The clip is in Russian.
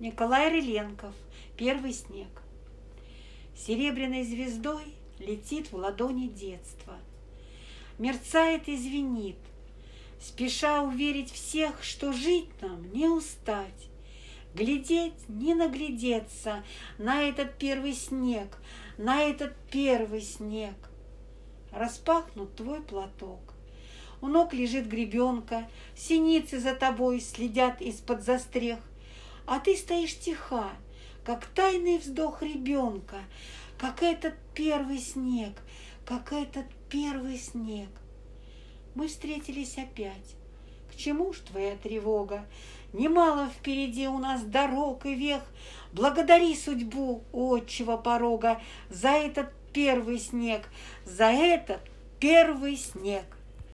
Николай Рыленков. Первый снег. Серебряной звездой летит в ладони детства. Мерцает и звенит, спеша уверить всех, что жить нам не устать. Глядеть, не наглядеться на этот первый снег, на этот первый снег. Распахнут твой платок. У ног лежит гребенка, синицы за тобой следят из-под застрех, а ты стоишь тиха, как тайный вздох ребенка, как этот первый снег, как этот первый снег. Мы встретились опять. К чему ж твоя тревога? Немало впереди у нас дорог и вех. Благодари судьбу отчего порога за этот первый снег, за этот первый снег.